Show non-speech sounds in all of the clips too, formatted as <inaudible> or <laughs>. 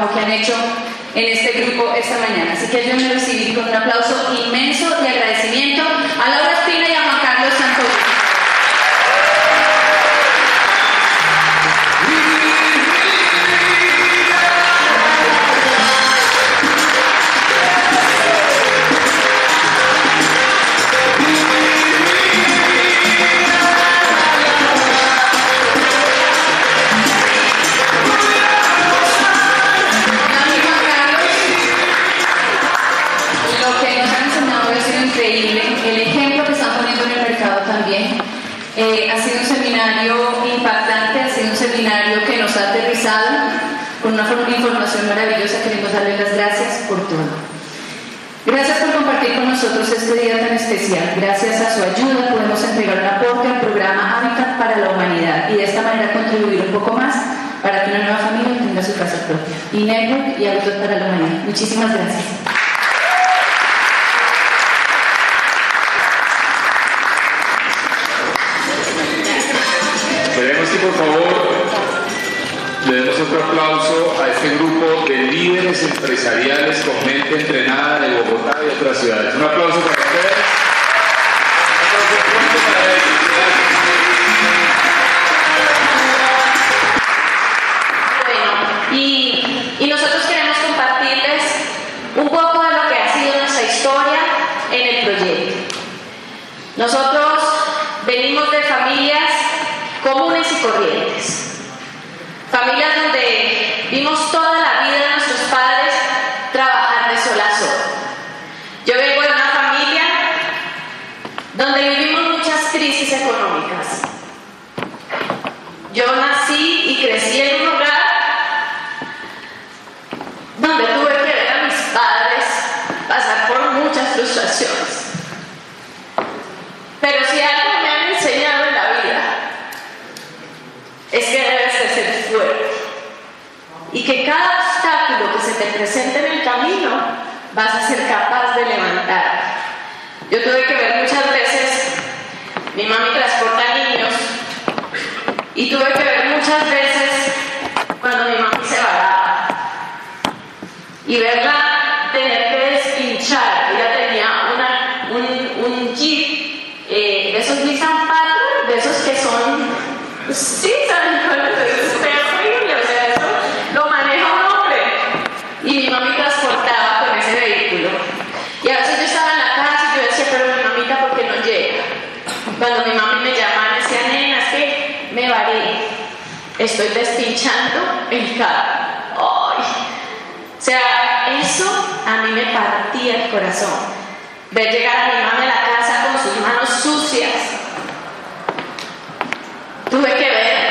trabajo que han hecho en este grupo esta mañana. Así que yo me recibí con un aplauso inmenso de agradecimiento a Laura Espina Queremos las gracias por todo. Gracias por compartir con nosotros este día tan especial. Gracias a su ayuda podemos entregar un aporte al programa Hábitat para la Humanidad y de esta manera contribuir un poco más para que una nueva familia tenga su casa propia. Y Network y Hábitat para la Humanidad. Muchísimas gracias. Empresariales con mente entrenada de Bogotá y otras ciudades. Un aplauso para ustedes. Bueno, y, y nosotros queremos compartirles un poco de lo que ha sido nuestra historia en el proyecto. Nosotros venimos de familias comunes y corrientes Familias donde vimos toda la vida de nuestros padres trabajar de sol a sol. Yo vengo de una familia donde vivimos muchas crisis económicas. Yo nací y crecí en un lugar donde tuve que ver a mis padres pasar por muchas frustraciones. Pero si algo me han enseñado en la vida es que y que cada obstáculo que se te presente en el camino vas a ser capaz de levantar. Yo tuve que ver muchas veces, mi mami transporta niños, y tuve que ver muchas veces cuando mi mami se va y verla tener que despinchar. Ella tenía una, un, un jeep eh, de esos Nissan Patrol, de esos que son, sí, ¿saben cuál es? Cuando mi mamá me llamaba, me decía, nena, es que me varé, estoy despinchando el carro. O sea, eso a mí me partía el corazón. Ver llegar a mi mamá a la casa con sus manos sucias. Tuve que ver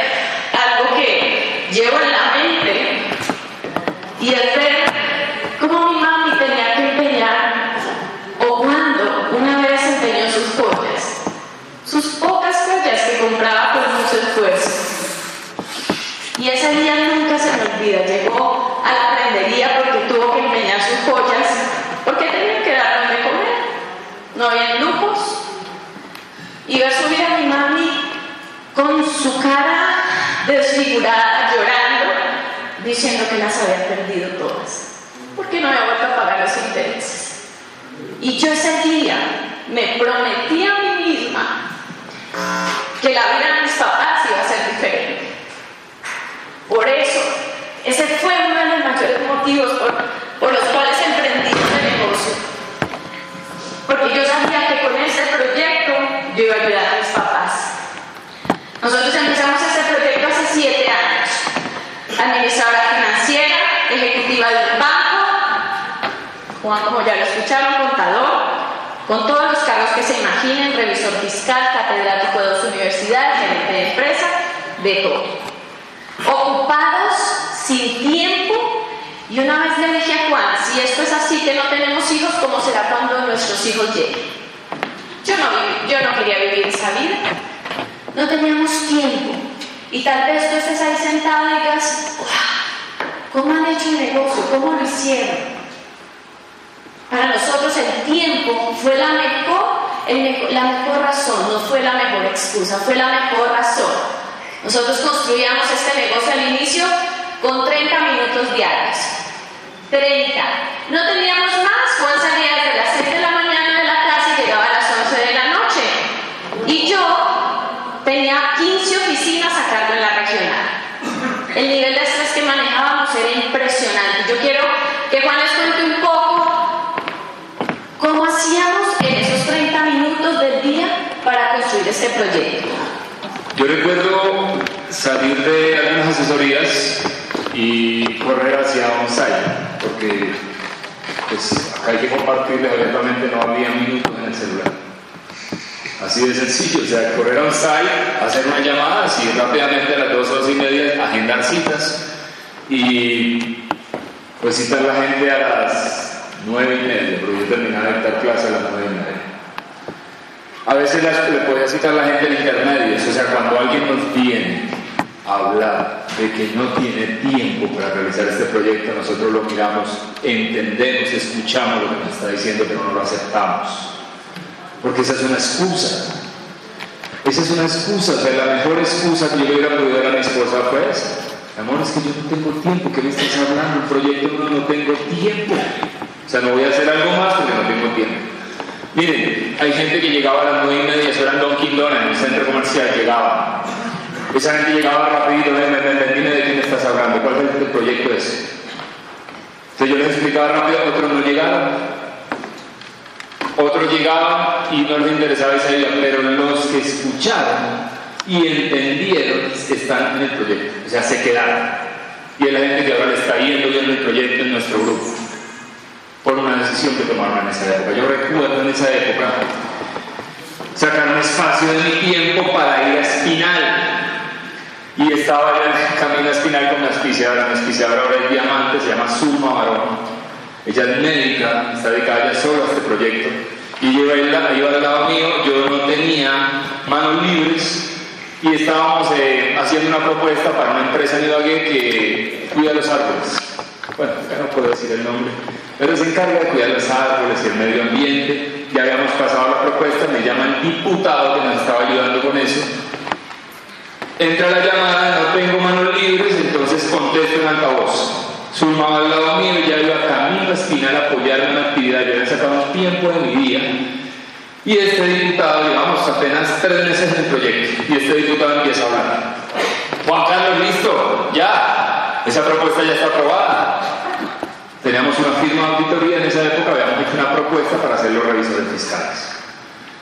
su cara desfigurada, llorando, diciendo que las había perdido todas, porque no había vuelto a pagar los intereses. Y yo ese día me prometí a mí misma que la vida de mis papás iba a ser diferente. Por eso, ese fue uno de los mayores motivos por, los cuales emprendí este negocio. Porque yo sabía que con ese proyecto yo iba a ayudar. Nosotros empezamos este proyecto hace siete años. Administradora financiera, ejecutiva del banco, Juan, como ya lo escucharon, contador, con todos los cargos que se imaginen, revisor fiscal, catedrático de dos universidades, gerente de empresa, de todo. Ocupados, sin tiempo, y una vez le dije a Juan, si esto es así que no tenemos hijos, ¿cómo será cuando nuestros hijos lleguen? Yo no, yo no quería vivir esa vida, no teníamos tiempo. Y tal vez tú estés ahí sentado y digas, ¿cómo han hecho el negocio? ¿Cómo lo hicieron? Para nosotros el tiempo fue la mejor, la mejor razón, no fue la mejor excusa, fue la mejor razón. Nosotros construíamos este negocio al inicio con 30 minutos diarios. 30. No teníamos más, Juan salía Yo recuerdo salir de algunas asesorías y correr hacia site, porque pues, acá hay que compartirles, obviamente no había minutos en el celular. Así de sencillo, o sea, correr a site, hacer una llamada, así rápidamente a las dos horas y media, agendar citas y pues citar la gente a las nueve y media, porque yo terminaba de dar clase a las nueve y media. A veces le podía citar la gente en intermedios, o sea, cuando alguien nos viene a hablar de que no tiene tiempo para realizar este proyecto, nosotros lo miramos, entendemos, escuchamos lo que nos está diciendo, pero no lo aceptamos. Porque esa es una excusa. Esa es una excusa, o sea, la mejor excusa que yo hubiera podido dar a mi esposa fue esa. Amor, es que yo no tengo tiempo, ¿qué me estás hablando? Un proyecto no, no tengo tiempo. O sea, no voy a hacer algo más porque no tengo tiempo. Miren, hay gente que llegaba a las nueve y media, eso era Don Donuts, en el centro comercial, llegaba. Esa gente llegaba rapidito, ven, ven, ven, dime de quién estás hablando, cuál es el proyecto ese. Entonces yo les explicaba rápido, otros no llegaron. Otros llegaban y no les interesaba esa idea, pero los que escucharon y entendieron están en el proyecto, o sea, se quedaron. Y es la gente que ahora le está yendo bien el proyecto en nuestro grupo por una decisión que tomaron en esa época. Yo recuerdo en esa época sacar un espacio de mi tiempo para ir a Espinal. Y estaba en el camino a Espinal con una auspiciadora. Mi auspiciadora ahora es diamante, se llama Suma Barón. Ella es médica, está dedicada ya solo a este proyecto. Y yo iba, iba al lado mío, yo no tenía manos libres y estábamos eh, haciendo una propuesta para una empresa en Ibagué que cuida los árboles. Bueno, ya no puedo decir el nombre pero se encarga de cuidar los árboles y el medio ambiente. Ya habíamos pasado la propuesta, me llama el diputado que nos estaba ayudando con eso. Entra la llamada, no tengo manos libres, entonces contesto en altavoz. Sumaba al lado mío ya iba camino a Espinal a apoyar una actividad. Yo había sacado tiempo de mi día. Y este diputado, llevamos apenas tres meses en el proyecto, y este diputado empieza a hablar. Juan Carlos, listo, ya, esa propuesta ya está aprobada Teníamos una firma de auditoría en esa época, habíamos hecho una propuesta para hacer los revisores fiscales.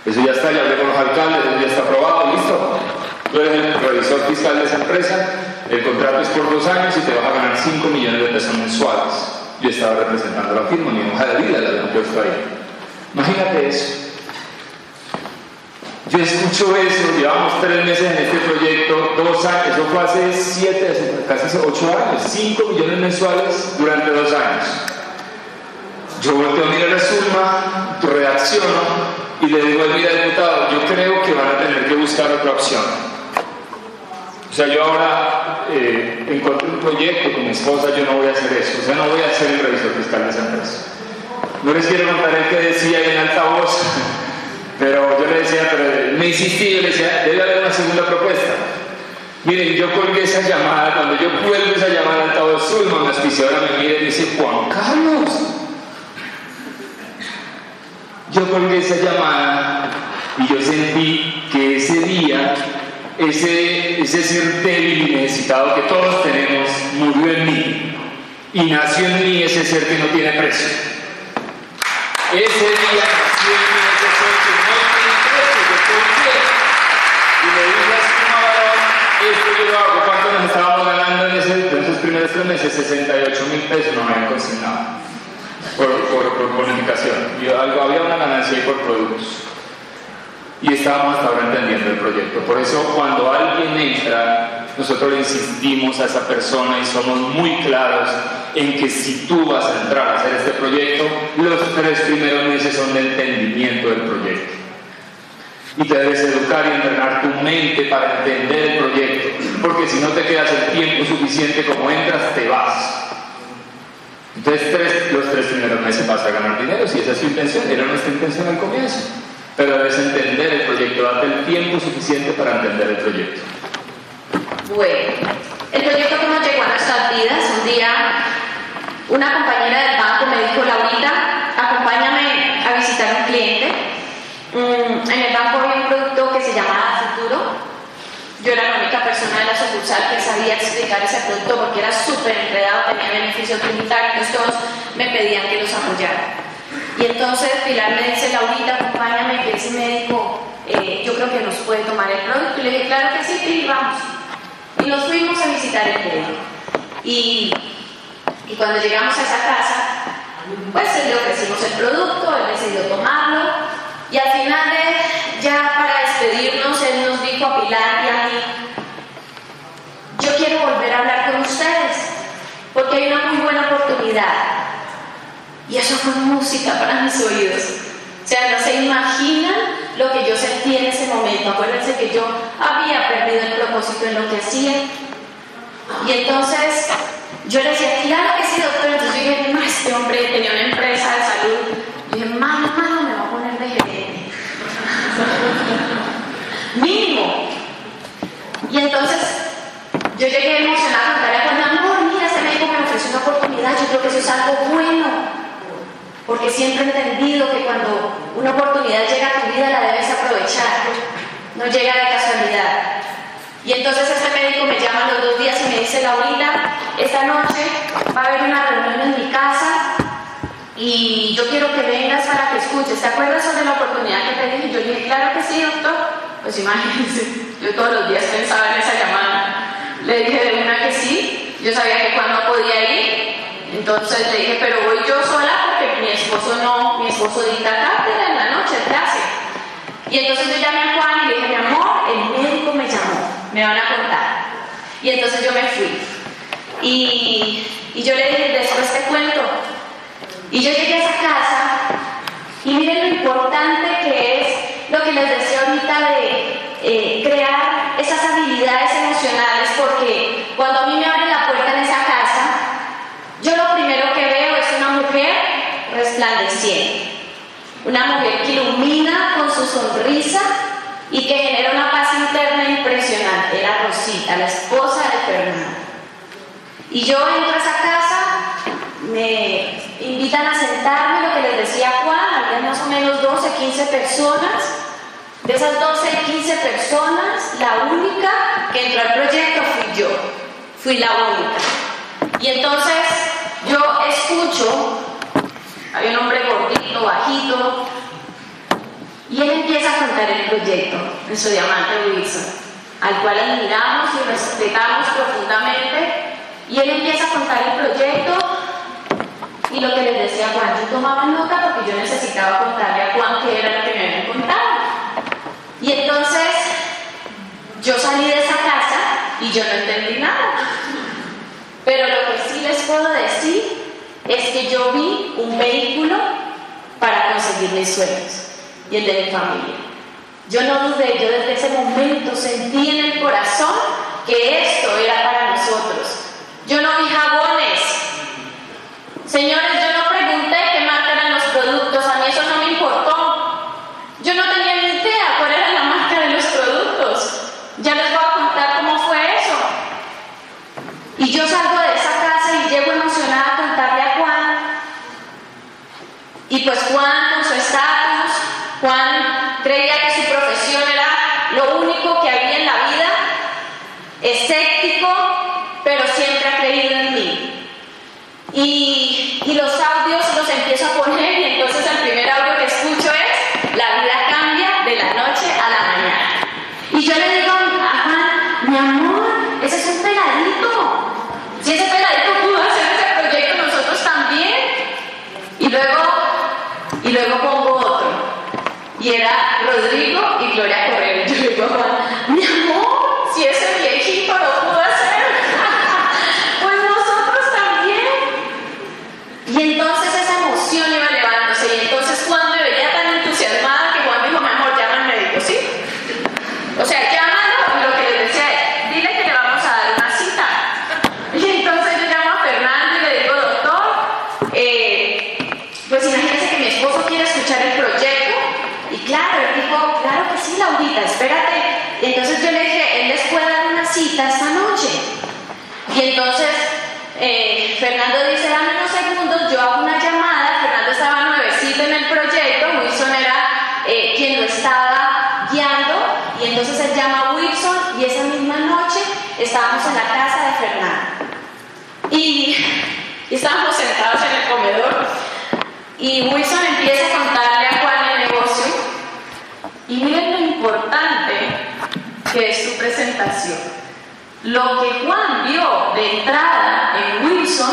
Eso ya está, ya hablé con los alcaldes, eso ya está aprobado, listo. Tú eres el revisor fiscal de esa empresa, el contrato es por dos años y te vas a ganar 5 millones de pesos mensuales. Yo estaba representando la firma, mi hoja de vida la había puesto ahí. Imagínate eso. Yo escucho eso, llevamos tres meses en este proyecto, dos años, eso fue hace siete, casi ocho años, cinco millones mensuales durante dos años. Yo volteo a mirar a Zulma, reacciono y le digo al mira diputado, yo creo que van a tener que buscar otra opción. O sea, yo ahora eh, encontré un proyecto con mi esposa, yo no voy a hacer eso, o sea, no voy a ser el revisor fiscal de esa empresa. No les quiero contar el que decía en altavoz <laughs> pero yo le decía, pero me insistí, yo le decía, debe haber una segunda propuesta. Miren, yo colgué esa llamada, cuando yo cuelgo esa llamada al altavoz Zulma, la auspiciadora me mira y me dice, Juan Carlos. Yo colgué esa llamada y yo sentí que ese día, ese, ese ser débil y necesitado que todos tenemos, murió en mí. Y nació en mí ese ser que no tiene precio. Ese día nació mí ese ser que no yo confié. Y le dije a su esto yo lo hago, ¿cuánto nos estábamos ganando en, ese, en esos primeros tres meses? 68 mil pesos, no me habían consignado por, por, por bonificación. Y algo, había una ganancia ahí por productos. Y estábamos hasta ahora entendiendo el proyecto. Por eso cuando alguien entra, nosotros insistimos a esa persona y somos muy claros en que si tú vas a entrar a hacer este proyecto, los tres primeros meses son de entendimiento del proyecto. Y te debes educar y entrenar tu mente para entender el proyecto, porque si no te quedas el tiempo suficiente como entras, te vas. Entonces los tres primeros meses vas a ganar dinero, si esa es tu intención, era nuestra intención al comienzo. Pero debes entender el proyecto, date el tiempo suficiente para entender el proyecto. Bueno, el proyecto cómo llegó a nuestra nuestras vidas. Un día una compañera del banco me dijo, Laurita, acompáñame a visitar un cliente. Mm, en el banco había un producto que se llamaba Futuro. Yo era la única persona de la sucursal que sabía explicar ese producto porque era súper enredado, tenía beneficios tributarios, todos me pedían que los apoyara. Y entonces Pilar me dice, Laurita, acompáñame, que ese médico eh, yo creo que nos puede tomar el producto. Y le dije, claro que sí, Pili, vamos. Y nos fuimos a visitar el médico. Y, y cuando llegamos a esa casa, pues le ofrecimos el producto, él decidió tomarlo. Y al final ya para despedirnos, él nos dijo a Pilar y a mí, yo quiero volver a hablar con ustedes, porque hay una muy buena oportunidad. Y eso fue música para mis oídos. O sea, no se imaginan lo que yo sentí en ese momento. Acuérdense que yo había perdido el propósito en lo que hacía. Y entonces yo le decía, claro que sí, doctor. Entonces yo dije, no, este hombre tenía una empresa de salud. Yo dije, mano, mano, me va a poner de gerente. <laughs> Mínimo. Y entonces yo llegué emocionada a contarle a amor, mira, ese médico me ofreció una oportunidad, yo creo que eso es algo bueno porque siempre he entendido que una oportunidad llega a tu vida la debes aprovechar, no llega de casualidad. Y entonces este médico me llama los dos días y me dice, Laurita, esta noche va a haber una reunión en mi casa y yo quiero que vengas para que escuches. ¿Te acuerdas sobre la oportunidad que te dije? Yo le dije, claro que sí, doctor. Pues imagínense, <laughs> yo todos los días pensaba en esa llamada. Le dije de una que sí, yo sabía que cuando podía ir, entonces le dije, pero voy yo sola porque mi esposo no, mi esposo dicta cátedra en la noche, clase. Y entonces yo llamé a Juan y le dije, mi amor, el médico me llamó, me van a contar. Y entonces yo me fui. Y, y yo le dije, después te cuento. Y yo llegué a esa casa y miren lo importante que es lo que les decía ahorita de eh, crear esas habilidades emocionales, porque cuando a mí me abren la puerta en esa casa, yo lo primero que veo es una mujer resplandeciente, una mujer que ilumina con su sonrisa y que genera una paz interna impresionante. Era Rosita, la esposa de Fernando. Y yo entro a esa casa, me invitan a sentarme, lo que les decía Juan, había más o menos 12, 15 personas. De esas 12, 15 personas, la única que entró al proyecto fui yo. Fui la única. Y entonces yo escucho, hay un hombre gordito, bajito, y él empieza a contar el proyecto en su diamante Wilson, al cual admiramos y respetamos profundamente, y él empieza a contar el proyecto y lo que les decía Juan, yo tomaba nota porque yo necesitaba contarle a Juan qué era lo que me habían contado. Y entonces yo salí de esa casa y yo no entendí nada. Pero lo que sí les puedo decir es que yo vi un vehículo para conseguir mis sueños y el de mi familia. Yo no dudé, yo desde ese momento sentí en el corazón que esto era para nosotros. Yo no vi jabones. Señores, yo no pregunté qué marca eran los productos, a mí eso no me importó. Yo no tenía ni idea cuál era la marca de los productos. Ya les voy a contar cómo fue eso. Y yo salgo de esa casa y llego emocionada a contarle a Juan. Y pues Juan con su estatus, Juan creía que su profesión era lo único que había en la vida, escéptico, pero siempre ha creído en mí. Y, escuchar el proyecto. Y claro, él dijo, claro que sí, Laurita, espérate. Entonces yo le dije, él les puede dar una cita esta noche. Y entonces eh, Fernando dice, dame unos segundos, yo hago una llamada, Fernando estaba nuevecito en el proyecto, Wilson era eh, quien lo estaba guiando, y entonces él llama a Wilson y esa misma noche estábamos en la casa de Fernando. Y estábamos sentados en el comedor y Wilson empieza a contarle a Juan el negocio y miren lo importante que es su presentación. Lo que Juan vio de entrada en Wilson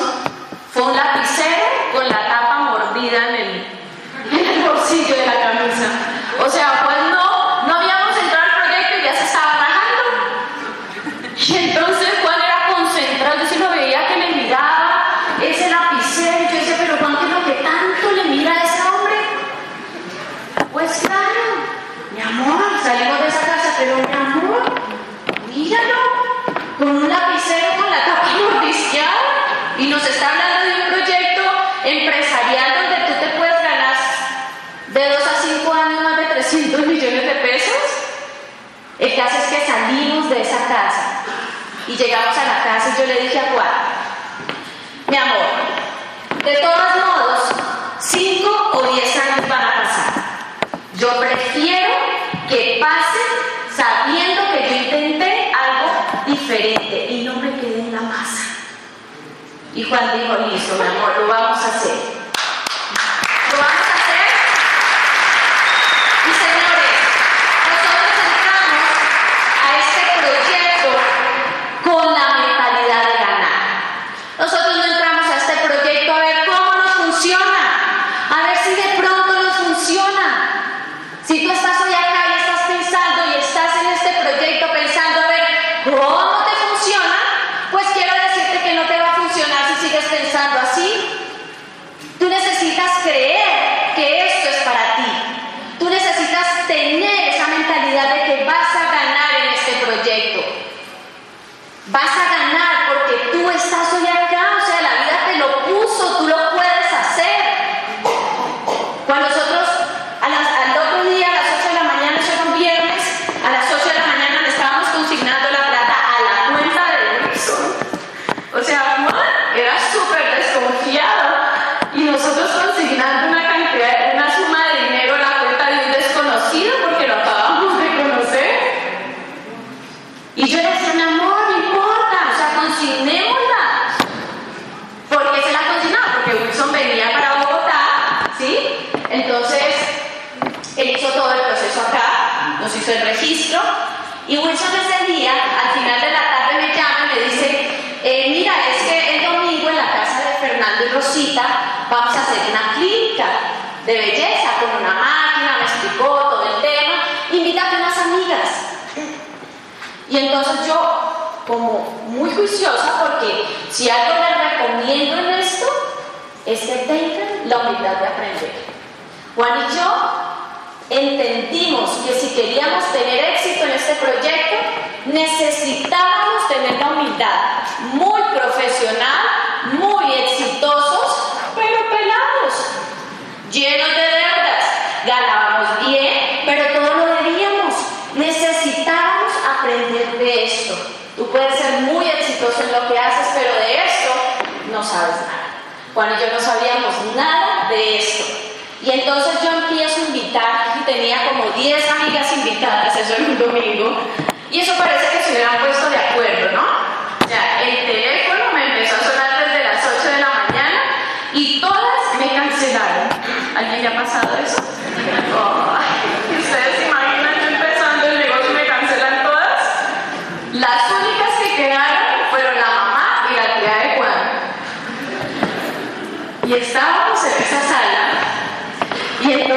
fue un lapicero con la tapa mordida en el, en el bolsillo de la camisa. O sea, El caso es que salimos de esa casa y llegamos a la casa y yo le dije a Juan, mi amor, de todos modos, 5 o 10 años van a pasar. Yo prefiero que pasen sabiendo que yo intenté algo diferente y no me quedé en la masa. Y Juan dijo, listo, mi amor, lo vamos a hacer. La humildad de aprender. Juan y yo entendimos que si queríamos tener éxito en este proyecto, necesitábamos tener la humildad, muy profesional, muy exitosos, pero pelados, llenos de deudas, ganábamos bien, pero todo lo debíamos. Necesitábamos aprender de esto. Tú puedes ser muy exitoso en lo que haces, pero de esto no sabes nada. Juan y yo no sabíamos. Y entonces yo empiezo a invitar, y tenía como 10 amigas invitadas, eso en un domingo, y eso parece que se hubieran puesto de acuerdo, ¿no? Sea, el teléfono me empezó a sonar desde las 8 de la mañana y todas me cancelaron. ¿Alguien le ha pasado eso? Ay, ¿Ustedes se imaginan yo empezando el negocio y me cancelan todas? Las únicas que quedaron fueron la mamá y la tía de Juan. Y estábamos en esa sala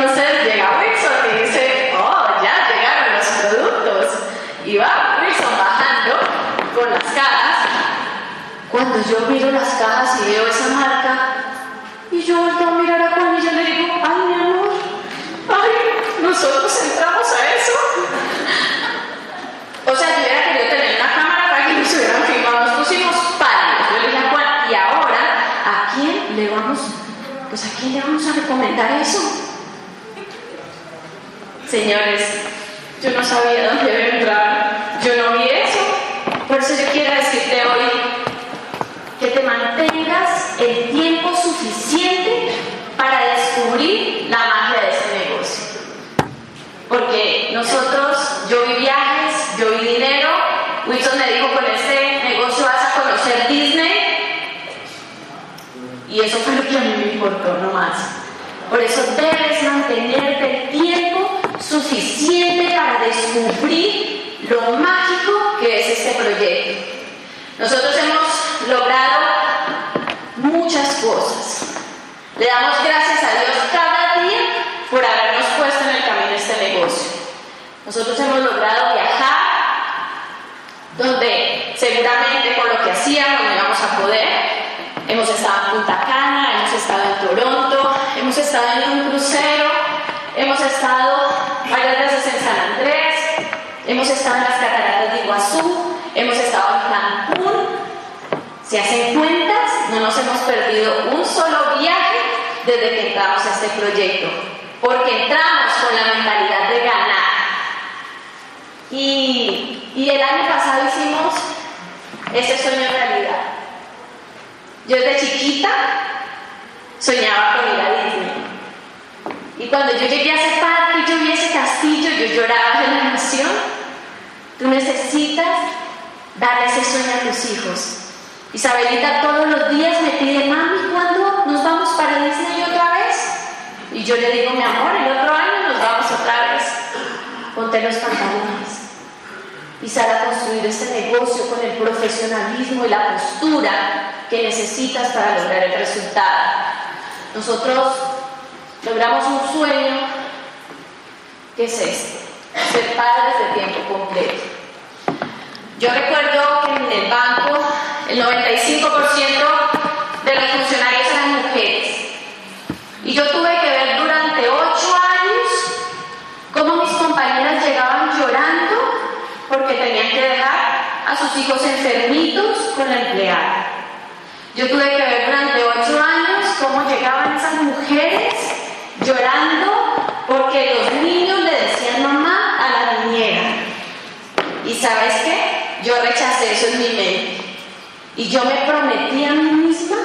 entonces llega Wilson y dice, oh, ya llegaron los productos. Y va Wilson bajando con las cajas. Cuando yo miro las cajas y veo esa marca, y yo vuelvo a mirar a Juan y yo le digo, ay mi amor, ay, nosotros entramos a eso. O sea, yo hubiera querido tener una cámara para que nos hubieran filmado, nos pusimos pálidos. Yo le dije a y ahora, ¿a quién le vamos, pues a quién le vamos a recomendar eso? Señores, yo no sabía dónde iba a entrar, yo no vi eso. Por eso yo quiero decirte hoy que te mantengas el tiempo suficiente para descubrir la magia de ese negocio. Porque nosotros, yo vi viajes, yo vi dinero, Wilson me dijo, con este negocio vas a conocer Disney. Y eso fue lo que a mí me importó nomás. Por eso debes mantenerte el tiempo suficiente para descubrir lo mágico que es este proyecto. Nosotros hemos logrado muchas cosas. Le damos gracias a Dios cada día por habernos puesto en el camino este negocio. Nosotros hemos logrado viajar donde seguramente con lo que hacíamos no íbamos a poder. Hemos estado en Punta Cana, hemos estado en Toronto, hemos estado en un crucero, hemos estado veces en San Andrés, hemos estado en las cataratas de Iguazú, hemos estado en Cancún. Si hacen cuentas, no nos hemos perdido un solo viaje desde que entramos a este proyecto, porque entramos con la mentalidad de ganar. Y, y el año pasado hicimos ese sueño en realidad. Yo desde chiquita soñaba con ir a Disney. Y cuando yo llegué a parque y yo vi ese castillo, yo lloraba de la emoción. Tú necesitas darle ese sueño a tus hijos. Isabelita todos los días me pide, mami, ¿cuándo nos vamos para Disney otra vez? Y yo le digo, mi amor, el otro año nos vamos otra vez. Ponte los pantalones y sal a construir este negocio con el profesionalismo y la postura que necesitas para lograr el resultado. Nosotros logramos un sueño que es este, ser padres de tiempo completo. Yo recuerdo que en el banco el 95% de los funcionarios eran mujeres. Y yo tuve que ver durante ocho años cómo mis compañeras llegaban llorando porque tenían que dejar a sus hijos enfermitos con la empleada. Yo tuve que ver durante ocho años cómo llegaban esas mujeres llorando porque los niños le decían mamá a la niñera. ¿Y sabes qué? Yo rechacé eso en mi mente. Y yo me prometí a mí misma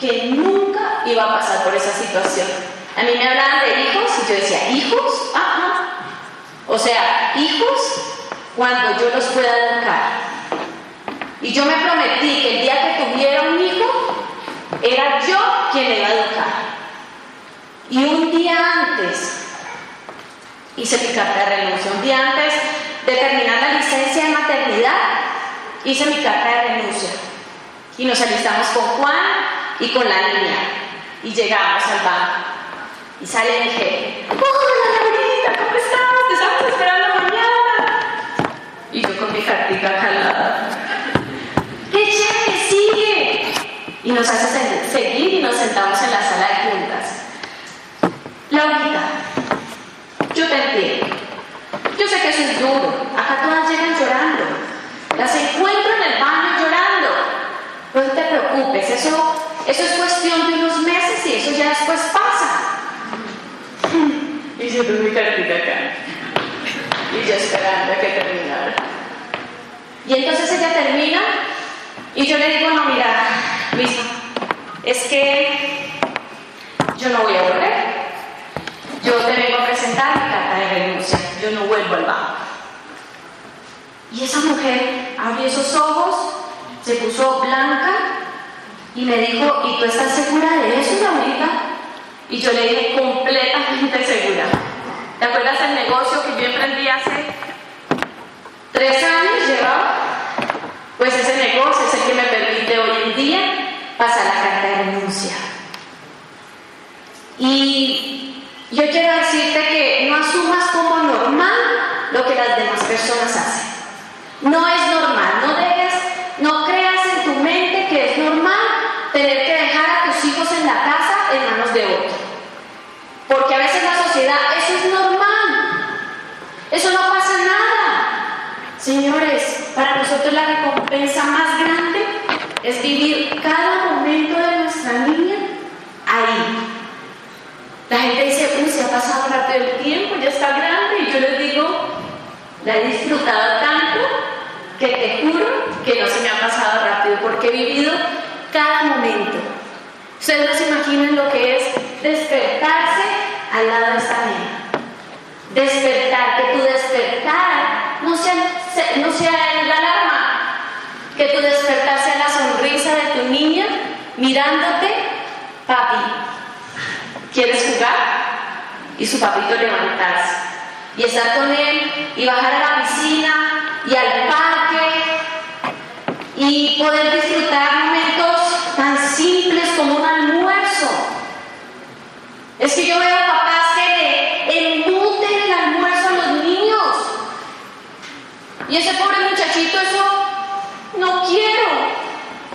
que nunca iba a pasar por esa situación. A mí me hablaban de hijos y yo decía, ¿hijos? Ajá. O sea, hijos cuando yo los pueda educar. Y yo me prometí que el día que tuviera un hijo, era yo quien le iba a educar. Y un día antes hice mi carta de renuncia. Un día antes de terminar la licencia de maternidad, hice mi carta de renuncia. Y nos alistamos con Juan y con la niña. Y llegamos al banco. Y sale mi jefe. Hola, Laurita, ¿cómo estás? Te estamos esperando mañana. Y yo con mi cartica calada. ¡Qué chévere! ¡Sigue! Y nos hace seguir y nos sentamos en la sala de juntas. Laurita, yo te entiendo. Yo sé que eso es duro. Acá todas llegan llorando. Las encuentro en el baño llorando. No te preocupes, eso, eso es cuestión de unos meses y eso ya después pasa. <laughs> Y yo con mi cartita acá. Y yo esperando a que terminara. Y entonces ella termina y yo le digo, no, mira, Luisa, es que yo no voy a volver. Yo te vengo a presentar mi carta de renuncia. Yo no vuelvo al banco. Y esa mujer abrió esos ojos, se puso blanca y me dijo, ¿y tú estás segura de eso, Laurita? Y yo le dije, completamente segura. ¿Te acuerdas del negocio que yo emprendí hace tres años llevaba? Pues ese negocio es el que me permite hoy en día pasar la carta de renuncia. Y yo quiero decirte que no asumas como normal lo que las demás personas hacen. No es normal, no dejes, no creas en tu mente que es normal tener que dejar a tus hijos en la casa en manos de otro. Porque a veces la sociedad, eso es normal. Eso no pasa nada. Señores, para nosotros la recompensa más grande es vivir cada momento de nuestra niña ahí. La gente dice, uy, se ha pasado rápido el tiempo, ya está grande, y yo les digo, la he disfrutado tanto que te juro que no se me ha pasado rápido, porque he vivido cada momento. Ustedes no se imaginan lo que es despertarse al lado de esta nena. Despertar, que tu despertar no sea, no sea la alarma, que tu despertar sea la sonrisa de tu niña mirándote, papi, ¿quieres jugar? Y su papito levantarse y estar con él y bajar a la piscina y al parque y poder disfrutar momentos tan simples como un almuerzo. Es que yo veo a papás que le embuten el almuerzo a los niños. Y ese pobre muchachito, eso no quiero.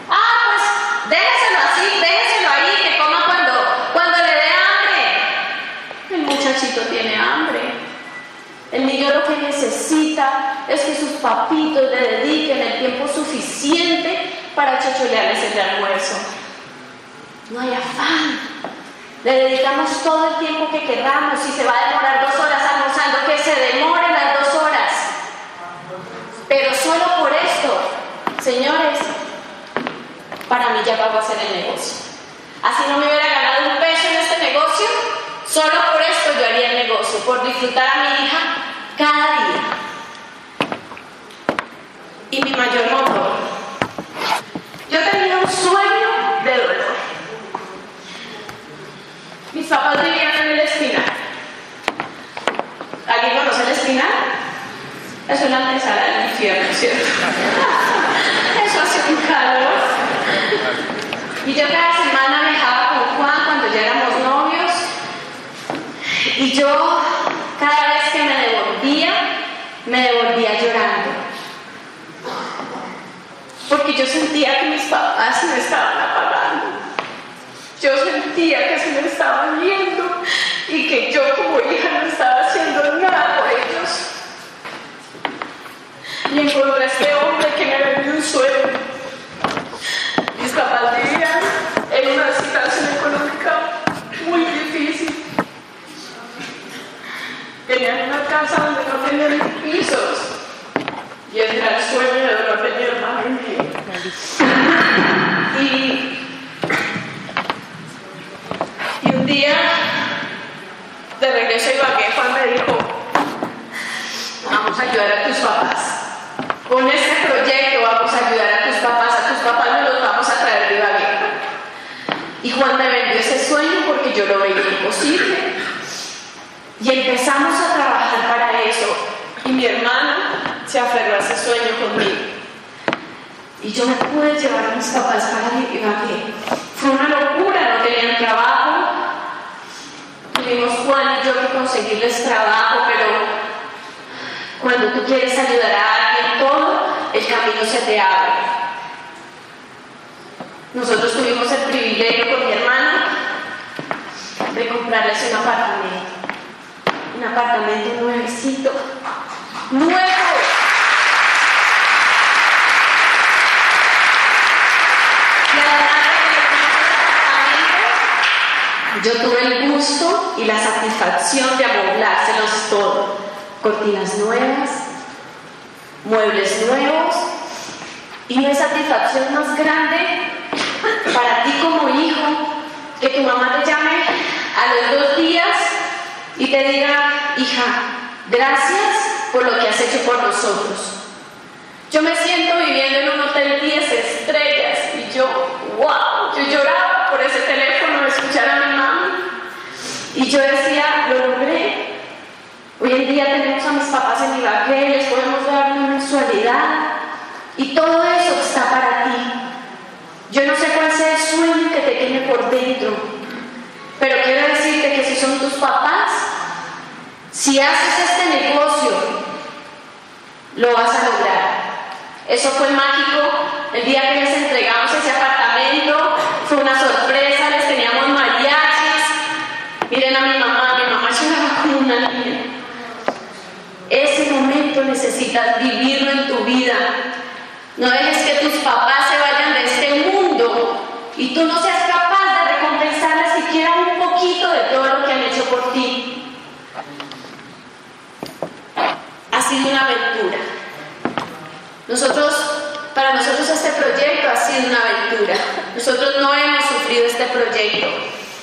Ah, pues déjeselo así, déjeselo ahí, que coma cuando, cuando le dé hambre. El muchachito tiene hambre. El niño lo que necesita es que sus papitos le dediquen el tiempo suficiente para chocholearles el almuerzo. No hay afán. Le dedicamos todo el tiempo que queramos. Si se va a demorar dos horas almorzando, que se demore las dos horas. Pero solo por esto, señores, para mí ya pago a hacer el negocio. Así no me hubiera ganado un peso en este negocio, solo por esto yo haría el negocio, por disfrutar a mi hija cada día. Y mi mayor motor. Yo tenía un sueño de dolor. Mis papás vivían en el espinal. ¿Alguien conoce el espinal? Es una antesala del infierno, ¿cierto? <laughs> Eso hace un calor. Y yo cada semana viajaba con Juan cuando ya éramos novios. Y yo, cada vez que me devolvía, me devolvía llorando. Porque yo sentía que mis papás se me estaban apagando. Yo sentía que se me estaban yendo y que yo como hija no estaba haciendo nada por ellos. Y encontré a este hombre que me vendió un sueño. Mis papás vivían en una situación económica muy difícil. Tenían una casa donde no tenían pisos. Y era el sueño de día, de regreso a Ibagué, Juan me dijo, vamos a ayudar a tus papás. Con este proyecto vamos a ayudar a tus papás, a tus papás no los vamos a traer de Ibagué. Y Juan me vendió ese sueño porque yo lo veía imposible. Y empezamos a trabajar para eso. Y mi hermana se aferró a ese sueño conmigo. Y yo me pude llevar a mis papás para Ibagué. Fue una locura, no tenían trabajo. Tuvimos Juan y yo que conseguirles trabajo, pero cuando tú quieres ayudar a alguien, todo el camino se te abre. Nosotros tuvimos el privilegio con mi hermana de comprarles un apartamento. Un apartamento nuevecito. ¡Nuevo! Y además de que les dimos ese apartamento, yo tuve el gusto y la satisfacción de amoblárselos todo. Cortinas nuevas, muebles nuevos y una satisfacción más grande para ti como hijo que tu mamá te llame a los dos días y te diga, hija, gracias por lo que has hecho por nosotros. Yo me siento viviendo en un hotel 10 estrellas y yo, wow, yo lloraba por ese teléfono escuchar a mi mamá y yo decía, lo logré. Hoy en día tenemos a mis papás en Ibagué, les podemos dar una mensualidad y todo eso está para ti. Yo no sé cuál sea el sueño que te tiene por dentro, pero quiero decirte que si son tus papás, si haces este negocio, lo vas a lograr. Eso fue mágico. El día que les entregamos ese apartamento, fue una sorpresa, les teníamos mariachis. Miren a mi mamá, mi mamá lloraba como una niña. Ese momento necesitas vivirlo en tu vida. No dejes que tus papás se vayan de este mundo y tú no seas capaz de recompensarles siquiera un poquito de todo lo que han hecho por ti. Ha sido una aventura. Nosotros, para nosotros este proyecto ha sido una aventura. Nosotros este proyecto.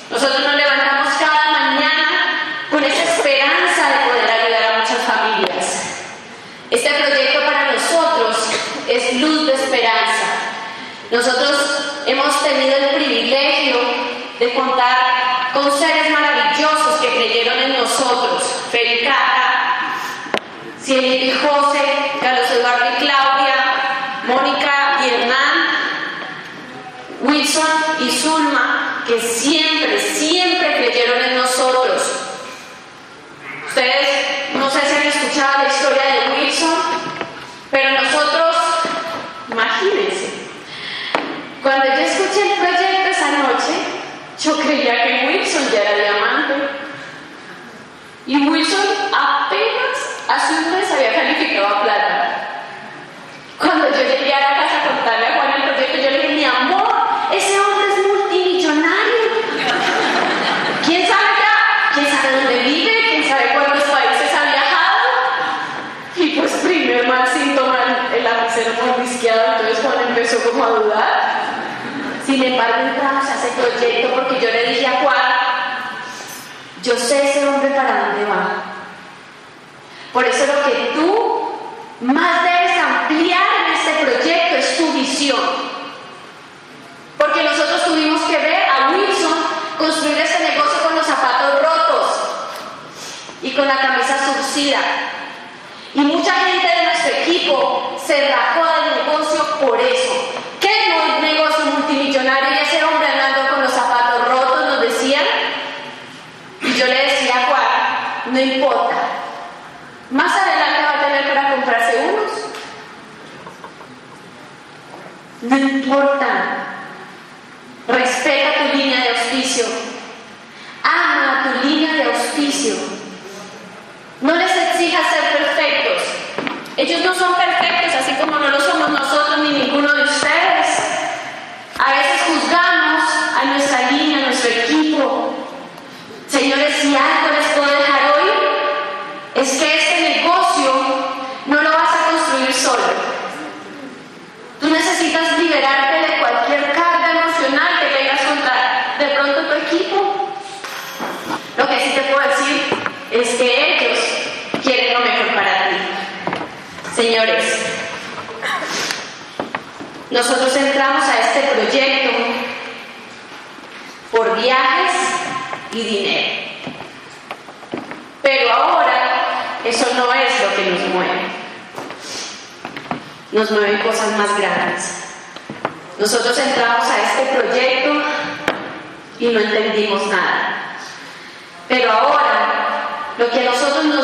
Nosotros nos levantamos cada mañana con esa esperanza de poder ayudar a muchas familias. Este proyecto para nosotros es luz de esperanza. Nosotros hemos tenido el privilegio de contar con seres maravillosos que creyeron en nosotros. Fericata, Cielito y José, Carlos Eduardo y Claudia, Mónica y Hernán, Wilson y Zulma, que siempre, siempre creyeron en nosotros. Ustedes no sé si han escuchado la cuando yo escuché el proyecto esa noche, yo creía que Wilson ya era diamante. Y Wilson apenas hace un mes había calificado a plata. Cuando yo llegué a la casa a contarle a Juan el proyecto, yo le dije, mi amor, ese hombre es multimillonario. ¿Quién sabe ya? ¿Quién sabe dónde vive? ¿Quién sabe cuántos países ha viajado? Y pues primer mal síntoma, el lapicero mordisqueado, entonces Juan empezó como a dudar. Sin embargo, entramos a ese proyecto porque yo le dije a Juan, yo sé ese hombre para dónde va. Por eso lo que tú más debes ampliar en este proyecto es tu visión. Porque nosotros tuvimos que ver a Wilson construir este negocio con los zapatos rotos y con la camisa surcida. Y mucha gente de nuestro equipo se rajó del negocio por eso. ¿Qué no- negocio multimillonario y ese hombre andando con los zapatos rotos? Nos decían. Y yo le decía Juan, no importa. Más adelante va a tener para comprarse unos. No importa. Respeta tu línea de auspicio. Ama tu línea de auspicio. No les exijas ser perfectos. Ellos no son perfectos, así como no lo somos nosotros ni ninguno de ustedes. A veces juzgamos a nuestra línea, a nuestro equipo. Señores, si algo les puedo dejar hoy, es que este negocio no lo vas a construir solo. Tú necesitas liberarte de cualquier carga emocional que tengas contra de pronto tu equipo. Lo que sí te puedo decir es que ellos quieren lo mejor para ti. Señores, nosotros entramos a este proyecto por viajes y dinero. Pero ahora eso no es lo que nos mueve. Nos mueven cosas más grandes. Nosotros entramos a este proyecto y no entendimos nada. Pero ahora lo que a nosotros nos